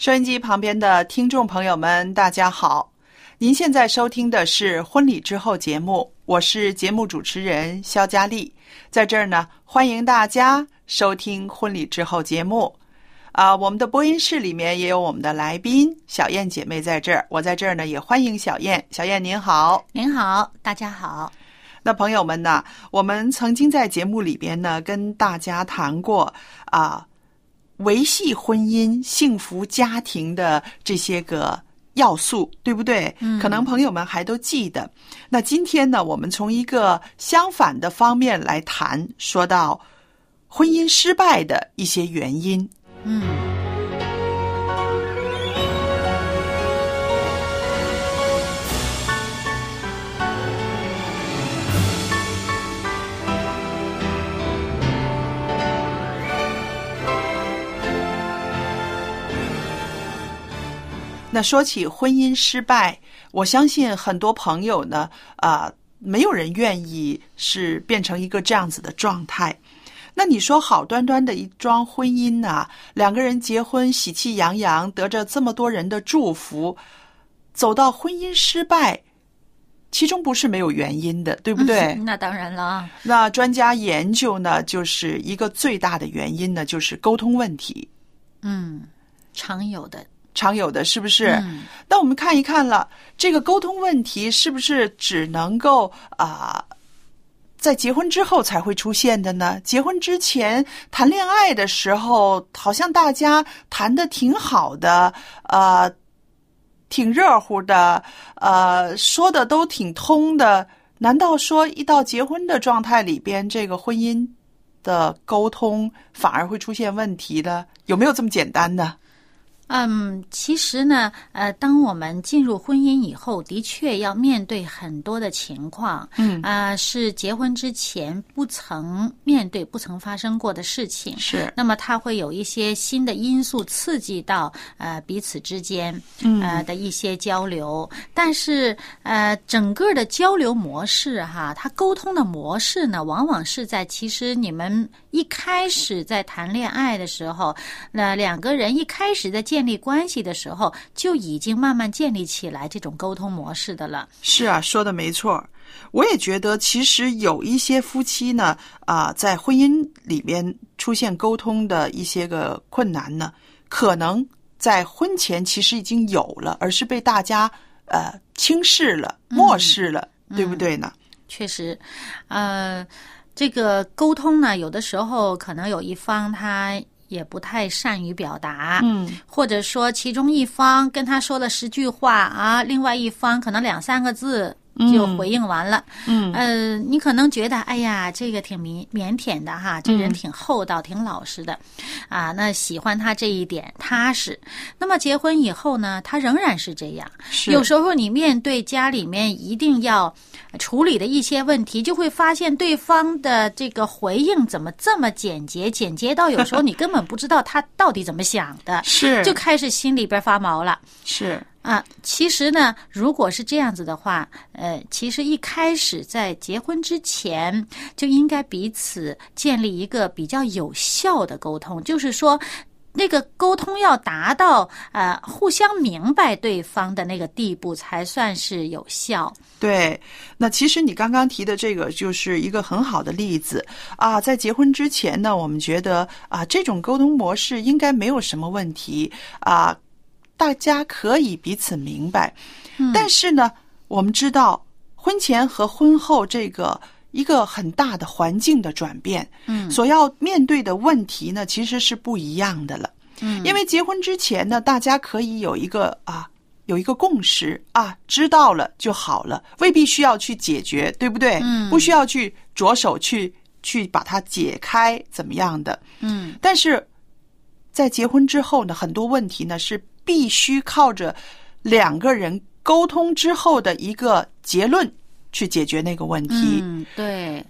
收音机旁边的听众朋友们，大家好！您现在收听的是《婚礼之后》节目，我是节目主持人肖佳丽，在这儿呢，欢迎大家收听《婚礼之后》节目。啊，我们的播音室里面也有我们的来宾小燕姐妹在这儿，我在这儿呢也欢迎小燕。小燕您好，您好，大家好。那朋友们呢，我们曾经在节目里边呢跟大家谈过啊，维系婚姻、幸福家庭的这些个要素，对不对？嗯可能朋友们还都记得。那今天呢，我们从一个相反的方面来谈，说到婚姻失败的一些原因。嗯，那说起婚姻失败，我相信很多朋友呢，啊、没有人愿意是变成一个这样子的状态。那你说好端端的一桩婚姻呐、两个人结婚喜气洋洋，得着这么多人的祝福，走到婚姻失败，其中不是没有原因的，对不对？那当然了。那专家研究呢，就是一个最大的原因呢，就是沟通问题，嗯，常有的常有的是不是？嗯那我们看一看了，这个沟通问题是不是只能够啊、在结婚之后才会出现的呢？结婚之前谈恋爱的时候，好像大家谈的挺好的，呃，挺热乎的，呃，说的都挺通的。难道说一到结婚的状态里边，这个婚姻的沟通反而会出现问题的？有没有这么简单呢？嗯，其实呢，呃，当我们进入婚姻以后，的确要面对很多的情况，嗯。啊、是结婚之前不曾面对、不曾发生过的事情。是，那么它会有一些新的因素刺激到呃彼此之间嗯。呃的一些交流，但是呃整个的交流模式哈，它沟通的模式呢，往往是在其实你们一开始在谈恋爱的时候，那两个人一开始在建立关系的时候，就已经慢慢建立起来这种沟通模式的了。是啊，说的没错。我也觉得，其实有一些夫妻呢，啊、在婚姻里边出现沟通的一些个困难呢，可能在婚前其实已经有了，而是被大家呃轻视了、漠视了，对不对呢？确实，呃，这个沟通呢，有的时候可能有一方他也不太善于表达，嗯，或者说其中一方跟他说了十句话啊，另外一方可能两三个字就回应完了。嗯呃，你可能觉得，哎呀，这个挺腼腼腆的哈，这人挺厚道、挺老实的，啊，那喜欢他这一点踏实。那么结婚以后呢，他仍然是这样。是有时候你面对家里面一定要处理的一些问题，就会发现对方的这个回应怎么这么简洁，简洁到有时候你根本不知道他到底怎么想的，是就开始心里边发毛了。是啊，其实呢，如果是这样子的话，呃，其实一开始在结婚之前就应该彼此建立一个比较有效的沟通，就是说。那个沟通要达到呃互相明白对方的那个地步，才算是有效。对，那其实你刚刚提的这个就是一个很好的例子啊。在结婚之前呢，我们觉得啊，这种沟通模式应该没有什么问题啊，大家可以彼此明白。但是呢，我们知道婚前和婚后这个一个很大的环境的转变，嗯所要面对的问题呢，其实是不一样的了。嗯因为结婚之前呢，大家可以有一个啊，有一个共识啊，知道了就好了，未必需要去解决，对不对？嗯不需要去着手去去把它解开，怎么样的？嗯但是在结婚之后呢，很多问题呢是必须靠着两个人沟通之后的一个结论去解决那个问题。嗯，对，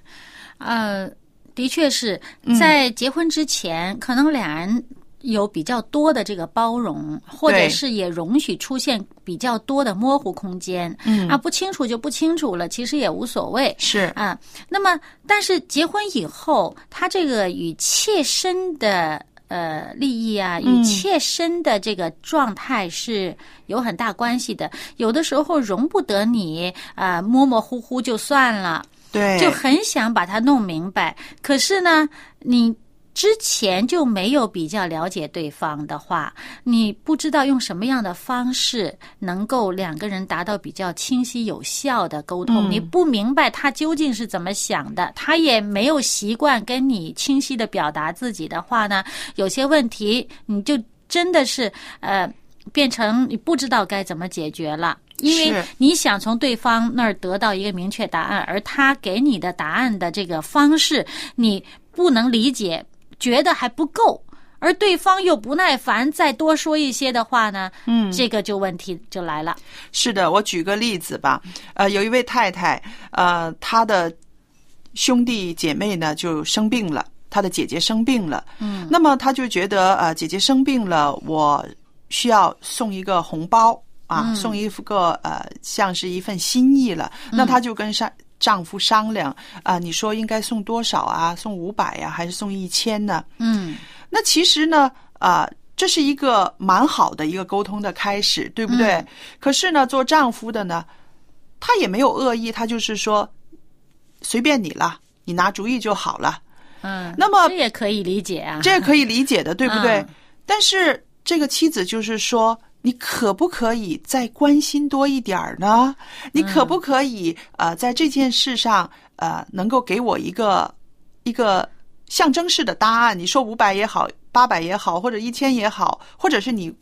呃，的确是在结婚之前，可能两人有比较多的这个包容，或者是也容许出现比较多的模糊空间。嗯啊，不清楚就不清楚了，其实也无所谓。是啊，那么但是结婚以后，他这个与切身的呃利益啊，与嗯切身的这个状态是有很大关系的。有的时候容不得你啊、呃模模糊糊就算了，对，就很想把它弄明白。可是呢，你。之前就没有比较了解对方的话，你不知道用什么样的方式能够两个人达到比较清晰有效的沟通。嗯你不明白他究竟是怎么想的，他也没有习惯跟你清晰的表达自己的话呢，有些问题你就真的是呃变成你不知道该怎么解决了。因为你想从对方那儿得到一个明确答案，而他给你的答案的这个方式，你不能理解，觉得还不够，而对方又不耐烦，再多说一些的话呢，嗯，这个就问题就来了。是的，我举个例子吧。呃，有一位太太，呃，她的兄弟姐妹呢就生病了，她的姐姐生病了。嗯，那么她就觉得，呃，姐姐生病了，我需要送一个红包啊，嗯送一个呃，像是一份心意了。那他就跟上丈夫商量啊、你说应该送多少啊？送五百呀，还是送一千呢？嗯那其实呢，啊、这是一个蛮好的一个沟通的开始，对不对？嗯可是呢，做丈夫的呢，他也没有恶意，他就是说随便你了，你拿主意就好了，嗯，那么这也可以理解啊。这也可以理解的，对不对？嗯但是这个妻子就是说。你可不可以再关心多一点儿呢？你可不可以、呃，在这件事上呃，能够给我一个一个象征式的答案？你说五百也好，八百也好，或者一千也好，或者是你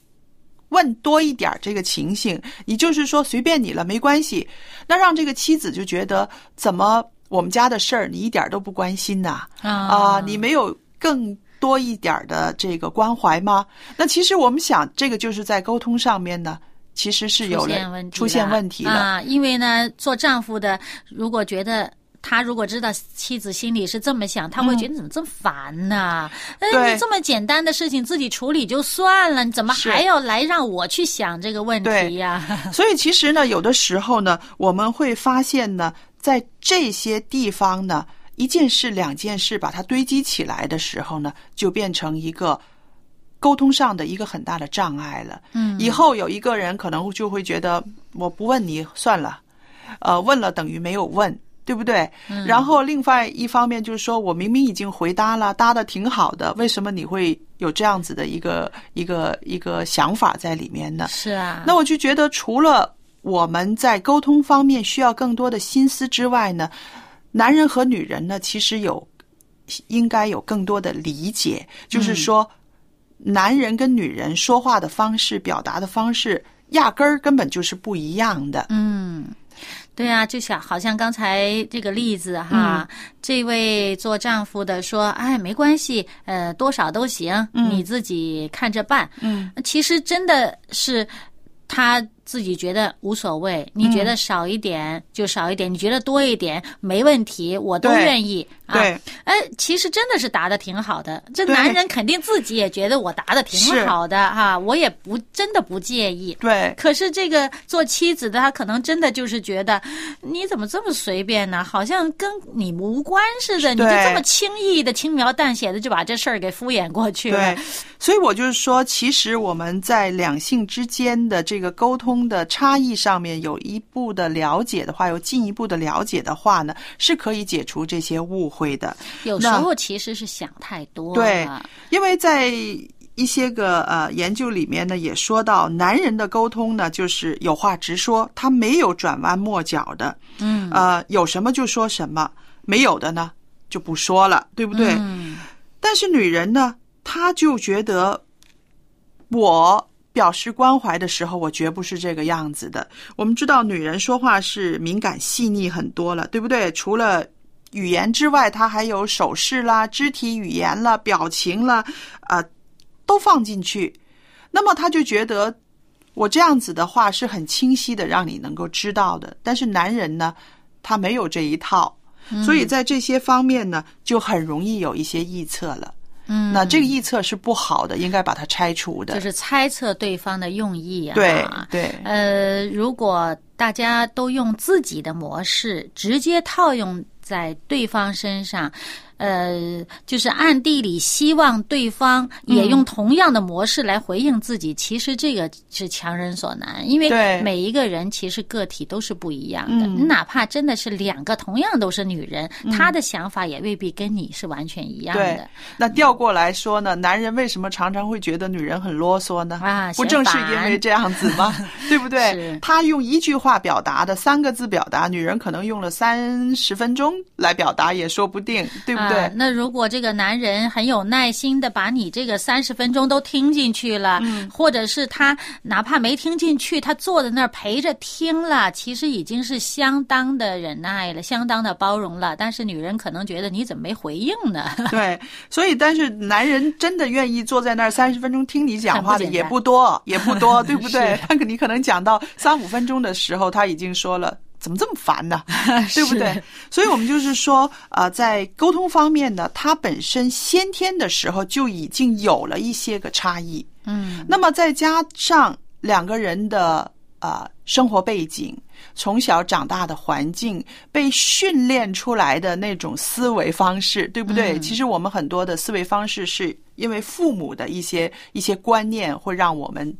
问多一点儿这个情形，你就是说随便你了，没关系。那让这个妻子就觉得怎么我们家的事儿你一点都不关心呐、啊啊，你没有更多一点的这个关怀吗？那其实我们想，这个就是在沟通上面呢，其实是有出现了问题出现问题了。啊！因为呢，做丈夫的如果觉得。他如果知道妻子心里是这么想，他会觉得怎么这么烦呢？哎、你这么简单的事情自己处理就算了，你怎么还要来让我去想这个问题呀、所以其实呢，有的时候呢，我们会发现呢，在这些地方呢，一件事、两件事把它堆积起来的时候呢，就变成一个沟通上的一个很大的障碍了。嗯以后有一个人可能就会觉得，我不问你算了，呃，问了等于没有问。对不对？嗯然后另外一方面就是说，我明明已经回答了，答的挺好的，为什么你会有这样子的一个一个一个想法在里面呢？是啊，那我就觉得，除了我们在沟通方面需要更多的心思之外呢，男人和女人呢，其实有应该有更多的理解，就是说，男人跟女人说话的方式、表达的方式，压根儿根本就是不一样的。嗯，对啊，就像好像刚才这个例子哈，嗯。这位做丈夫的说：“哎，没关系，呃，多少都行，你自己看着办。”嗯，其实真的是他自己觉得无所谓，你觉得少一点就少一点，你觉得多一点没问题，我都愿意啊。对，哎，其实真的是答的挺好的，这男人肯定自己也觉得我答的挺好的哈、我也不真的不介意。对，可是这个做妻子的，他可能真的就是觉得，你怎么这么随便呢？好像跟你无关似的，你就这么轻易的、轻描淡写的就把这事儿给敷衍过去了。对，所以我就是说，其实我们在两性之间的这个沟通的差异上面有一步的了解的话，有进一步的了解的话呢，是可以解除这些误会的。有时候其实是想太多对。因为在一些个呃研究里面呢，也说到，男人的沟通呢，就是有话直说，他没有转弯抹角的，嗯，呃，有什么就说什么，没有的呢就不说了，对不对？嗯但是女人呢，她就觉得我表示关怀的时候，我绝不是这个样子的。我们知道，女人说话是敏感细腻很多了，对不对？除了语言之外，她还有手势啦、肢体语言啦、表情啦，啊、都放进去。那么她就觉得我这样子的话是很清晰的，让你能够知道的。但是男人呢，他没有这一套。所以在这些方面呢，就很容易有一些臆测了。嗯，那这个臆测是不好的，应该把它拆除的。就是猜测对方的用意啊。对对呃，如果大家都用自己的模式直接套用在对方身上，呃，就是暗地里希望对方也嗯用同样的模式来回应自己，其实这个是强人所难，因为每一个人其实个体都是不一样的，嗯你哪怕真的是两个同样都是女人，她的想法也未必跟你是完全一样的。，那调过来说呢，男人为什么常常会觉得女人很啰嗦呢？啊不正是因为这样子吗？对不对是？他用一句话表达的三个字表达，女人可能用了三十分钟来表达也说不定，对不对？啊那如果这个男人很有耐心的把你这个三十分钟都听进去了，嗯或者是他哪怕没听进去，他坐在那儿陪着听了，其实已经是相当的忍耐了，相当的包容了。但是女人可能觉得你怎么没回应呢？对，所以但是男人真的愿意坐在那儿三十分钟听你讲话的也不多，也不多，对不对？你可能讲到三五分钟的时候，他已经说了。怎么这么烦呢？对不对？所以我们就是说，呃，在沟通方面呢，他本身先天的时候就已经有了一些个差异。嗯，那么再加上两个人的呃生活背景、从小长大的环境、被训练出来的那种思维方式，对不对？嗯其实我们很多的思维方式是因为父母的一些一些观念会让我们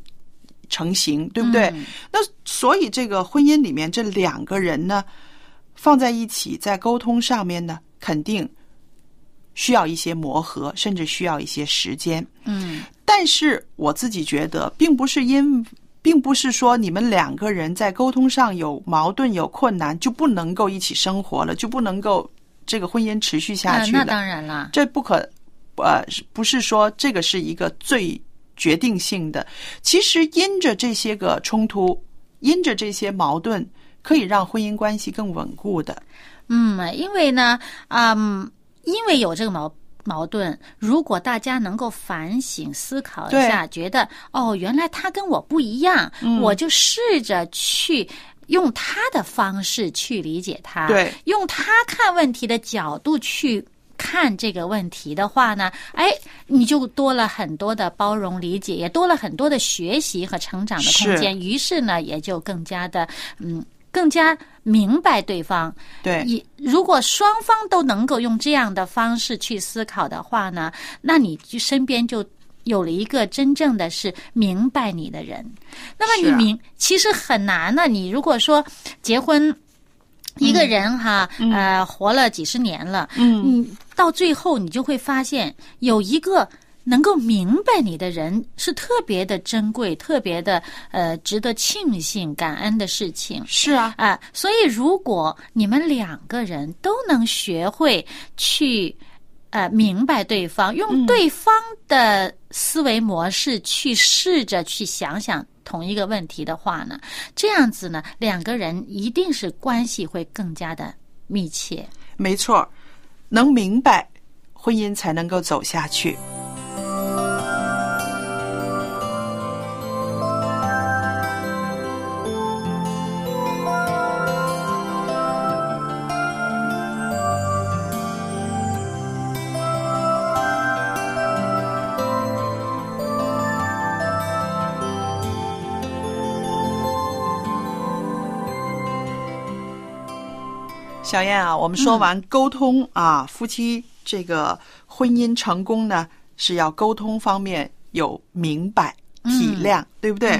成型，对不对？嗯那所以这个婚姻里面这两个人呢，放在一起在沟通上面呢，肯定需要一些磨合，甚至需要一些时间。嗯但是我自己觉得，并不是因，并不是说你们两个人在沟通上有矛盾、有困难，就不能够一起生活了，就不能够这个婚姻持续下去了。那那当然啦，这不可，呃，不是说这个是一个最决定性的？其实因着这些个冲突，因着这些矛盾，可以让婚姻关系更稳固的。嗯，因为呢，嗯，因为有这个矛矛盾，如果大家能够反省思考一下，觉得哦，原来他跟我不一样，嗯我就试着去。用他的方式去理解他，对，用他看问题的角度去看这个问题的话呢，哎，你就多了很多的包容理解，也多了很多的学习和成长的空间。于是呢，也就更加的嗯，更加明白对方。对，你如果双方都能够用这样的方式去思考的话呢，那你就身边就有了一个真正的是明白你的人。那么你明、其实很难呢。你如果说结婚。一个人哈，呃，活了几十年了，嗯，嗯，到最后你就会发现，有一个能够明白你的人是特别的珍贵、特别的呃值得庆幸、感恩的事情。是啊，啊、所以如果你们两个人都能学会去呃明白对方，用对方的思维模式去试着去想想同一个问题的话呢，这样子呢，两个人一定是关系会更加的密切。没错，能明白，婚姻才能够走下去。小燕啊，我们说完沟通啊，夫妻这个婚姻成功呢，是要沟通方面有明白、体谅，对不对？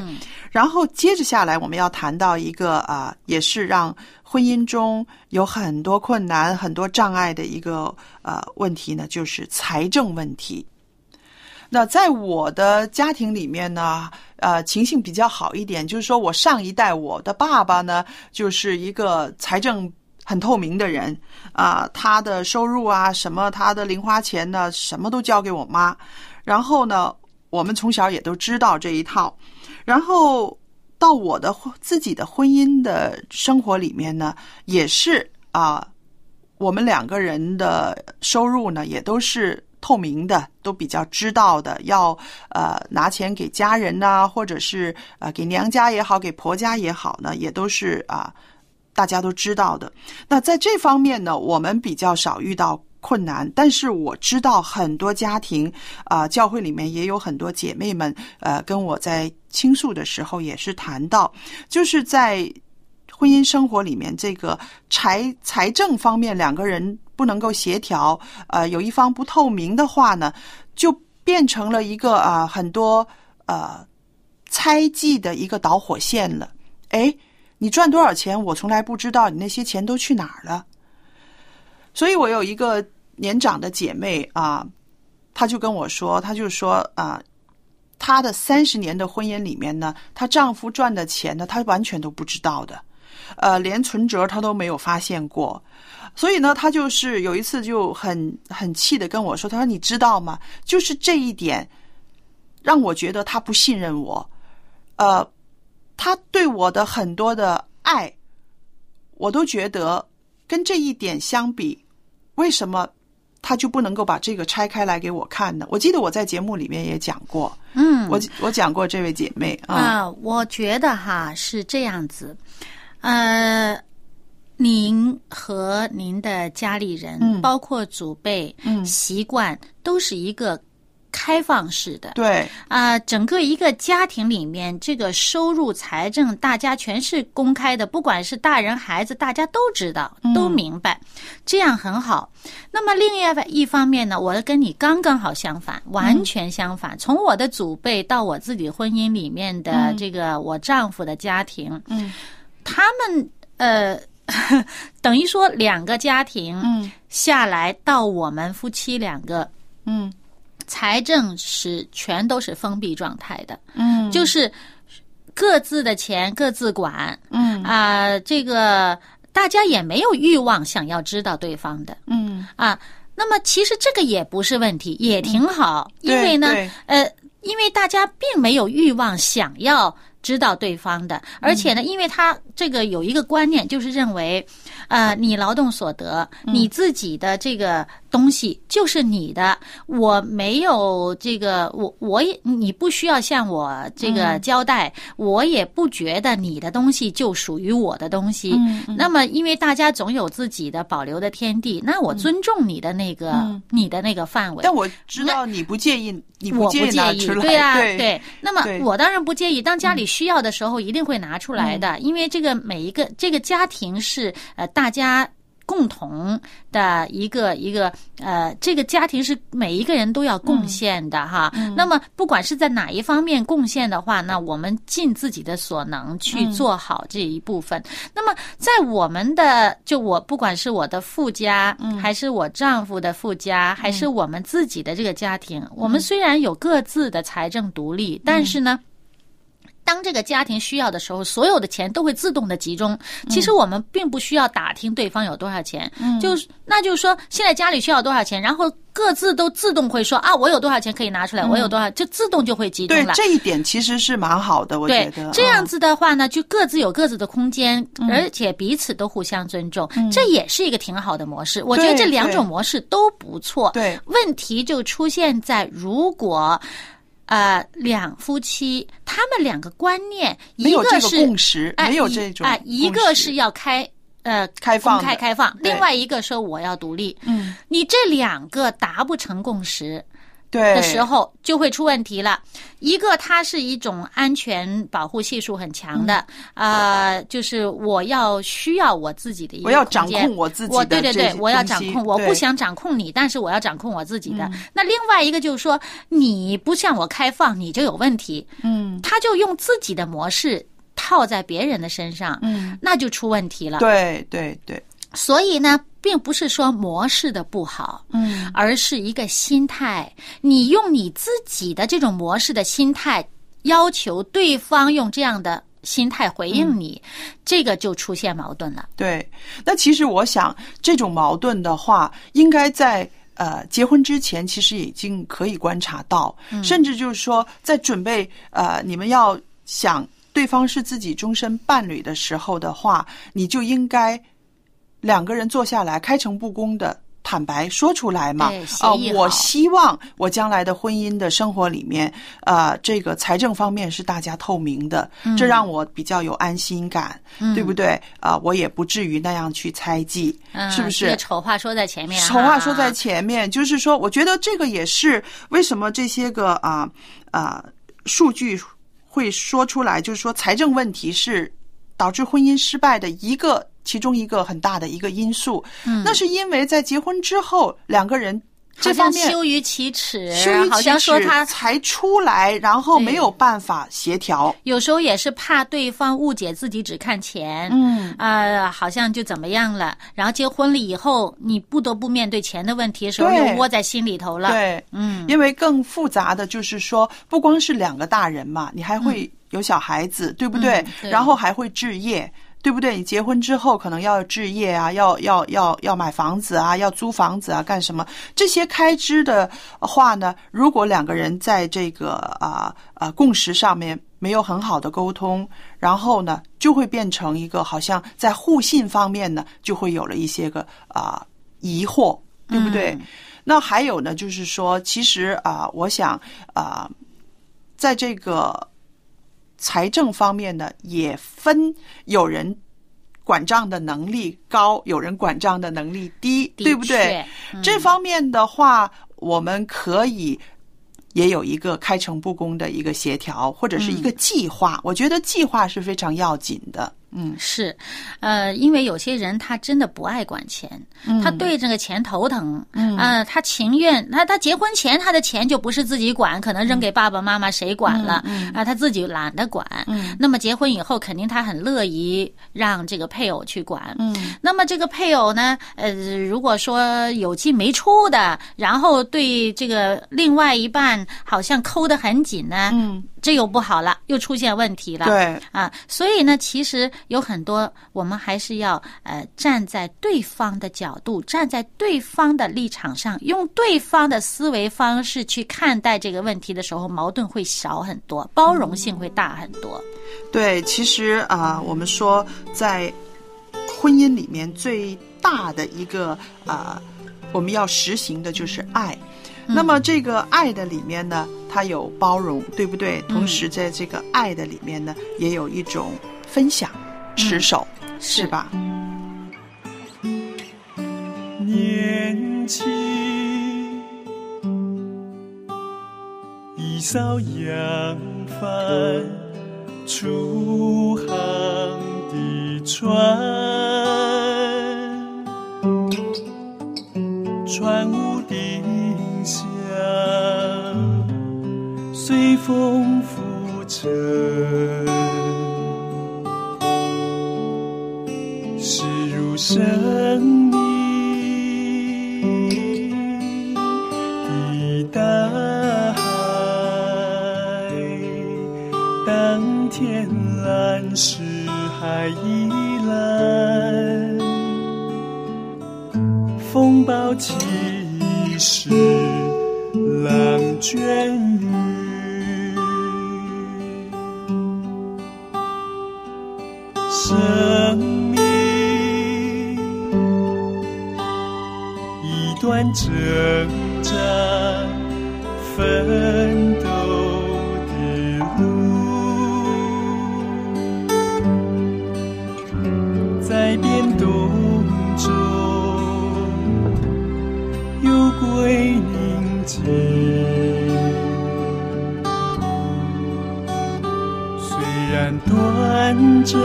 然后接着下来，我们要谈到一个啊，也是让婚姻中有很多困难、很多障碍的一个呃问题呢，就是财政问题。那在我的家庭里面呢，呃，情形比较好一点，就是说我上一代我的爸爸呢，就是一个财政。很透明的人啊，他的收入啊，什么他的零花钱呢，什么都交给我妈。然后呢，我们从小也都知道这一套。然后到我的自己的婚姻的生活里面呢，也是啊，我们两个人的收入呢，也都是透明的，都比较知道的。要呃拿钱给家人呐，或者是呃给娘家也好，给婆家也好呢，也都是啊。大家都知道的，那在这方面呢，我们比较少遇到困难。但是我知道很多家庭啊，教会里面也有很多姐妹们，呃，跟我在倾诉的时候也是谈到，就是在婚姻生活里面，这个财财政方面两个人不能够协调，呃，有一方不透明的话呢，就变成了一个啊很多呃猜忌的一个导火线了，哎。你赚多少钱？我从来不知道你那些钱都去哪儿了。所以我有一个年长的姐妹啊，她就跟我说，她就说啊，她的三十年的婚姻里面呢，她丈夫赚的钱呢，她完全都不知道的，呃，连存折她都没有发现过。所以呢，她就是有一次就很很气的跟我说，她说你知道吗？就是这一点让我觉得她不信任我，呃。他对我的很多的爱，我都觉得跟这一点相比，为什么他就不能够把这个拆开来给我看呢？我记得我在节目里面也讲过，嗯，我我讲过这位姐妹啊，我觉得哈是这样子，呃，您和您的家里人，包括祖辈，嗯，习惯都是一个。开放式的，对。啊，整个一个家庭里面，这个收入财政大家全是公开的，不管是大人孩子，大家都知道，都明白，这样很好。那么另外一方面呢，我跟你刚刚好相反，完全相反。从我的祖辈到我自己婚姻里面的这个我丈夫的家庭，嗯，他们呃，等于说两个家庭，嗯，下来到我们夫妻两个，嗯。财政是全都是封闭状态的，嗯，就是各自的钱各自管，嗯。啊，这个大家也没有欲望想要知道对方的，嗯。啊，那么其实这个也不是问题，也挺好，因为呢，呃，因为大家并没有欲望想要知道对方的，而且呢，因为他这个有一个观念，就是认为，呃，你劳动所得，你自己的这个。东西就是你的，我没有这个，我我也你不需要向我这个交代，我也不觉得你的东西就属于我的东西。那么，因为大家总有自己的保留的天地，那我尊重你的那个你的那个范围。但我知道你不介意，你不介意对啊，对。那么我当然不介意，当家里需要的时候一定会拿出来的，因为这个每一个这个家庭是呃大家。共同的一个一个呃，这个家庭是每一个人都要贡献的哈。那么不管是在哪一方面贡献的话，那我们尽自己的所能去做好这一部分。那么在我们的就我不管是我的父家，还是我丈夫的父家，还是我们自己的这个家庭，我们虽然有各自的财政独立，但是呢。当这个家庭需要的时候，所有的钱都会自动的集中。其实我们并不需要打听对方有多少钱，就是那就是说，现在家里需要多少钱，然后。各自都自动会说啊，我有多少钱可以拿出来，我有多少，就自动就会集中了。对这一点其实是蛮好的，我觉对得，这样嗯子的话呢，就各自有各自的空间，而且彼此都互相尊重，这也是一个挺好的模式。我觉得这两种模式都不错。对问题就出现在如果。呃，两夫妻他们两个观念，一个是共识没有这种啊，一个是要开呃公开开放开开放，另外一个说我要独立。嗯，你这两个达不成共识，对的时候就会出问题了。一个它是一种安全保护系数很强的，嗯呃，就是我要需要我自己的一个我要空间掌控我对对对我要掌控，我不想掌控你，但是我要掌控我自己的。那另外一个就是说，你不向我开放，你就有问题。嗯，他就用自己的模式套在别人的身上，嗯，那就出问题了。对对对，所以呢，并不是说模式的不好，嗯，而是一个心态。你用你自己的这种模式的心态，要求对方用这样的心态回应你，这个就出现矛盾了。对。那其实我想，这种矛盾的话，应该在。呃，结婚之前其实已经可以观察到，甚至就是说，在准备呃，你们要想对方是自己终身伴侣的时候的话，你就应该两个人坐下来，开诚布公的坦白说出来嘛。啊、我希望我将来的婚姻的生活里面，呃，这个财政方面是大家透明的，这让我比较有安心感，对不对？啊、我也不至于那样去猜忌，嗯，是不是？丑话说在前面，丑话说在前面，就是说，我觉得这个也是为什么这些个啊啊数据会说出来，就是说财政问题是导致婚姻失败的一个其中一个很大的一个因素。嗯那是因为在结婚之后，两个人这方面羞于启齿，羞于好像启齿说他才出来，然后没有办法协调。有时候也是怕对方误解自己只看钱，嗯，呃，好像就怎么样了。然后结婚了以后，你不得不面对钱的问题的时候，又窝在心里头了。，对，嗯，因为更复杂的就是说，不光是两个大人嘛，你还会有小孩子，对不对嗯？对然后还会置业。对不对？你结婚之后可能要置业啊，要要要要买房子啊，要租房子啊，干什么？这些开支的话呢，如果两个人在这个啊啊共识上面没有很好的沟通，然后呢，就会变成一个好像在互信方面呢，就会有了一些个啊疑惑，对不对？嗯那还有呢，就是说，其实啊、我想啊、在这个财政方面呢，也分有人管账的能力高，有人管账的能力低，对不对？嗯这方面的话，我们可以。也有一个开诚布公的一个协调，或者是一个计划。我觉得计划是非常要紧的。嗯，是，呃，因为有些人他真的不爱管钱，他对这个钱头疼，嗯，呃，他情愿他他结婚前他的钱就不是自己管，可能扔给爸爸妈妈谁管了，啊、他自己懒得管，嗯，那么结婚以后肯定他很乐意让这个配偶去管，嗯，那么这个配偶呢，呃，如果说有进没出的，然后对这个另外一半好像抠得很紧呢，嗯，这又不好了，又出现问题了，对，啊，所以呢，其实有很多我们还是要呃站在对方的角度，站在对方的立场上，用对方的思维方式去看待这个问题的时候，矛盾会少很多，包容性会大很多。对，其实啊、我们说在婚姻里面最大的一个啊、我们要实行的就是爱。那么这个爱的里面呢，它有包容，对不对？同时在这个爱的里面呢，也有一种分享、持守，是吧？年轻，一艘扬帆出航的船，船风浮沉。驶入生命的大海，当天蓝是海依蓝，风暴起时浪卷雨，生命一段挣扎奋斗的路，在变动中有归宁静。虽然短暂，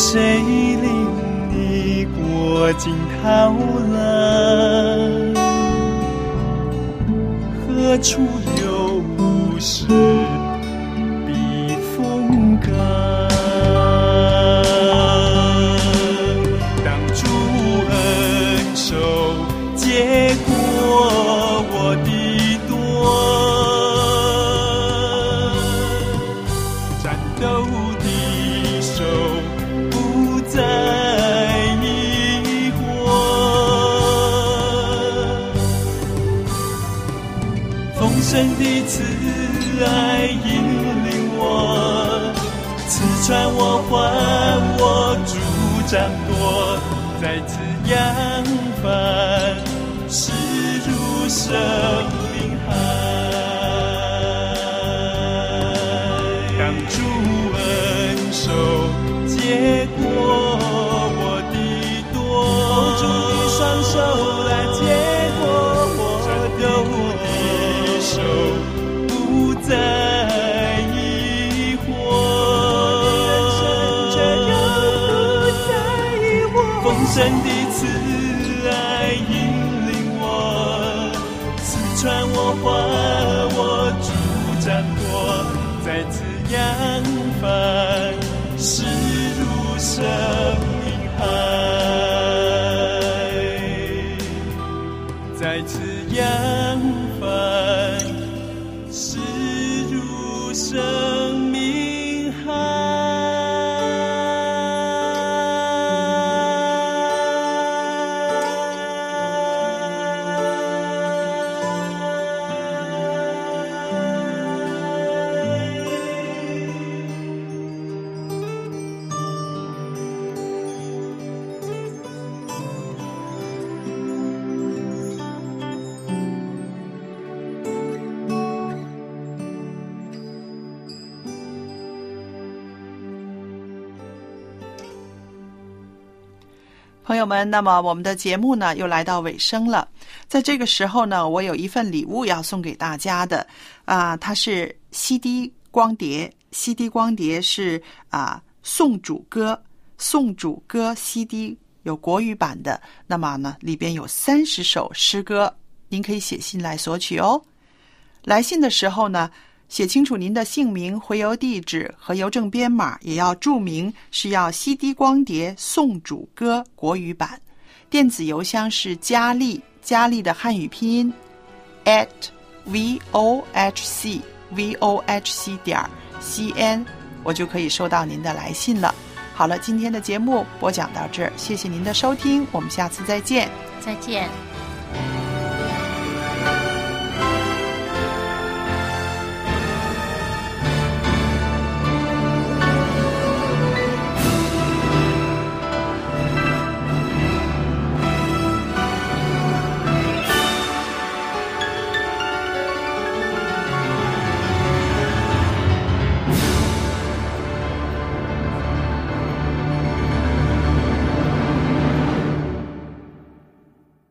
谁令你过惊涛浪？何处有无事还我，主掌舵，再次扬帆，驶入生惑。朋友们，那么我们的节目呢又来到尾声了。在这个时候呢，我有一份礼物要送给大家的，啊、它是 CD 光碟，CD 光碟是啊、宋主歌，宋主歌 CD 有国语版的，那么呢里边有三十首诗歌，您可以写信来索取哦。来信的时候呢，写清楚您的姓名、回邮地址和邮政编码，也要注明是要 CD 光碟宋主歌国语版。电子邮箱是佳丽，佳丽的汉语拼音 at v o h c v o h c 点 c n，我就可以收到您的来信了。好了，今天的节目播讲到这儿，谢谢您的收听，我们下次再见。再见。